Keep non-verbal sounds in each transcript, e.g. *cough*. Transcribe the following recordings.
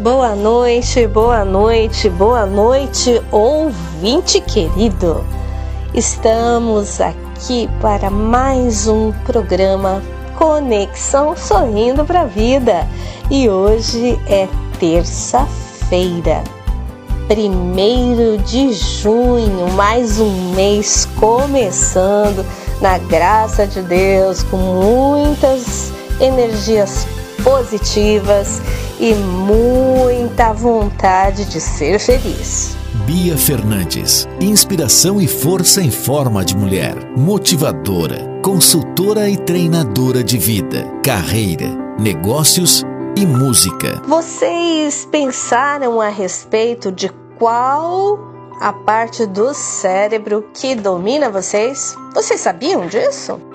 Boa noite, boa noite, boa noite, ouvinte querido. Estamos aqui para mais um programa Conexão Sorrindo para a Vida e hoje é terça-feira, primeiro de junho, mais um mês começando na graça de Deus com muitas energias positivas e muita vontade de ser feliz. Bia Fernandes, inspiração e força em forma de mulher, motivadora, consultora e treinadora de vida, carreira, negócios e música. Vocês pensaram a respeito de qual a parte do cérebro que domina vocês? Vocês sabiam disso?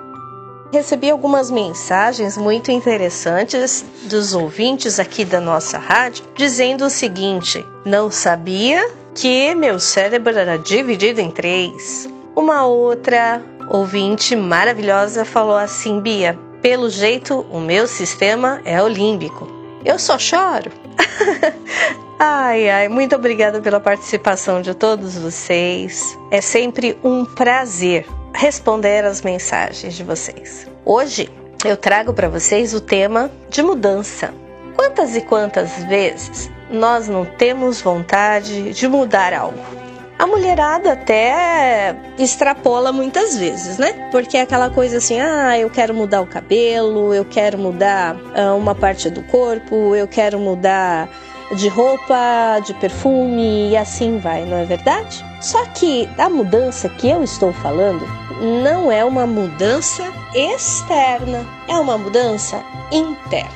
Recebi algumas mensagens muito interessantes dos ouvintes aqui da nossa rádio dizendo o seguinte: não sabia que meu cérebro era dividido em três. Uma outra ouvinte maravilhosa falou assim: Bia, pelo jeito o meu sistema é o límbico. Eu só choro. *laughs* ai, ai, muito obrigada pela participação de todos vocês. É sempre um prazer responder as mensagens de vocês. Hoje eu trago para vocês o tema de mudança. Quantas e quantas vezes nós não temos vontade de mudar algo? A mulherada até extrapola muitas vezes, né? Porque é aquela coisa assim: ah, eu quero mudar o cabelo, eu quero mudar ah, uma parte do corpo, eu quero mudar de roupa, de perfume e assim vai, não é verdade? Só que a mudança que eu estou falando não é uma mudança externa, é uma mudança interna.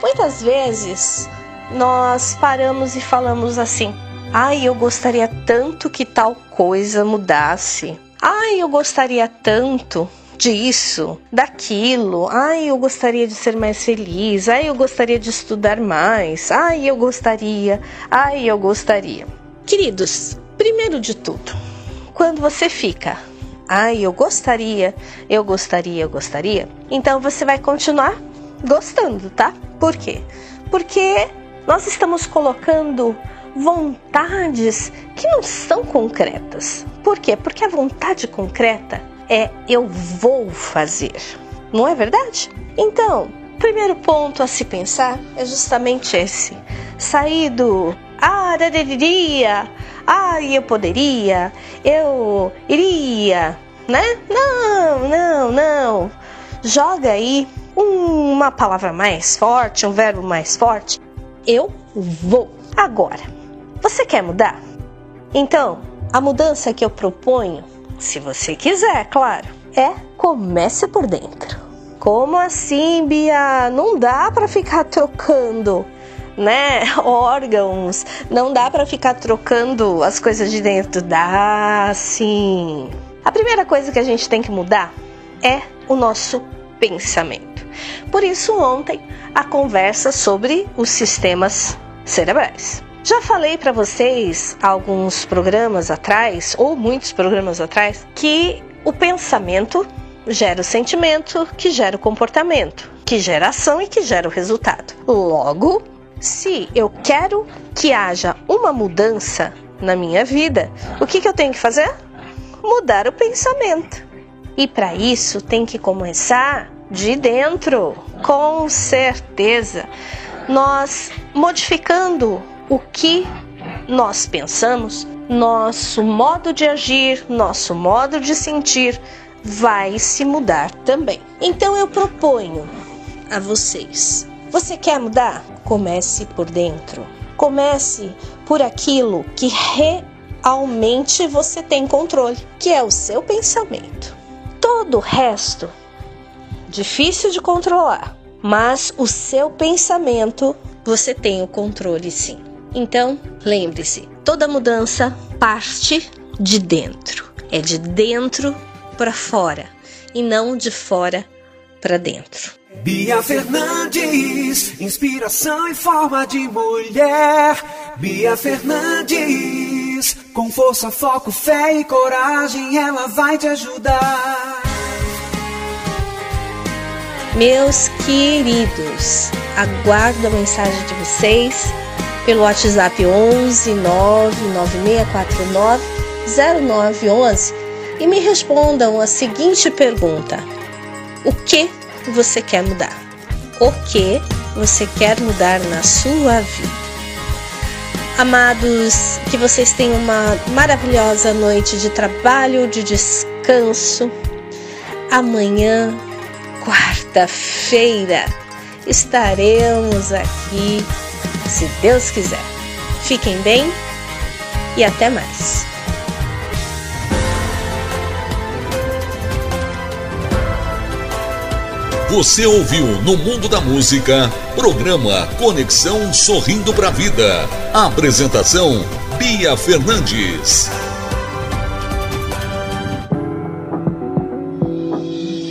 Muitas vezes nós paramos e falamos assim: ai, eu gostaria tanto que tal coisa mudasse. Ai, eu gostaria tanto disso, daquilo. Ai, eu gostaria de ser mais feliz. Ai, eu gostaria de estudar mais. Ai, eu gostaria. Ai, eu gostaria. Queridos, primeiro de tudo, quando você fica, ai, eu gostaria, eu gostaria, eu gostaria, então você vai continuar gostando, tá? Por quê? Porque nós estamos colocando vontades que não são concretas. Por quê? Porque a vontade concreta é eu vou fazer. Não é verdade? Então, primeiro ponto a se pensar é justamente esse. Sair do ah, iria, ah, eu poderia, eu iria, né? Não, não, não. Joga aí uma palavra mais forte, um verbo mais forte. Eu vou. Agora, você quer mudar? Então, a mudança que eu proponho se você quiser, claro. É comece por dentro. Como assim, Bia? Não dá para ficar trocando, né? *laughs* Órgãos. Não dá para ficar trocando as coisas de dentro. Dá sim. A primeira coisa que a gente tem que mudar é o nosso pensamento. Por isso, ontem, a conversa sobre os sistemas cerebrais. Já falei para vocês alguns programas atrás, ou muitos programas atrás, que o pensamento gera o sentimento, que gera o comportamento, que gera ação e que gera o resultado. Logo, se eu quero que haja uma mudança na minha vida, o que, que eu tenho que fazer? Mudar o pensamento. E para isso tem que começar de dentro, com certeza. Nós modificando o que nós pensamos, nosso modo de agir, nosso modo de sentir vai se mudar também. Então eu proponho a vocês: você quer mudar? Comece por dentro. Comece por aquilo que realmente você tem controle, que é o seu pensamento. Todo o resto difícil de controlar, mas o seu pensamento você tem o controle sim. Então, lembre-se, toda mudança parte de dentro. É de dentro para fora e não de fora para dentro. Bia Fernandes, inspiração em forma de mulher. Bia Fernandes, com força, foco, fé e coragem, ela vai te ajudar. Meus queridos, aguardo a mensagem de vocês pelo WhatsApp 11 99649 0911 e me respondam a seguinte pergunta: O que você quer mudar? O que você quer mudar na sua vida? Amados, que vocês tenham uma maravilhosa noite de trabalho, de descanso. Amanhã quarta-feira estaremos aqui, se Deus quiser. Fiquem bem e até mais. Você ouviu no Mundo da Música, programa Conexão Sorrindo para a Vida. Apresentação Bia Fernandes.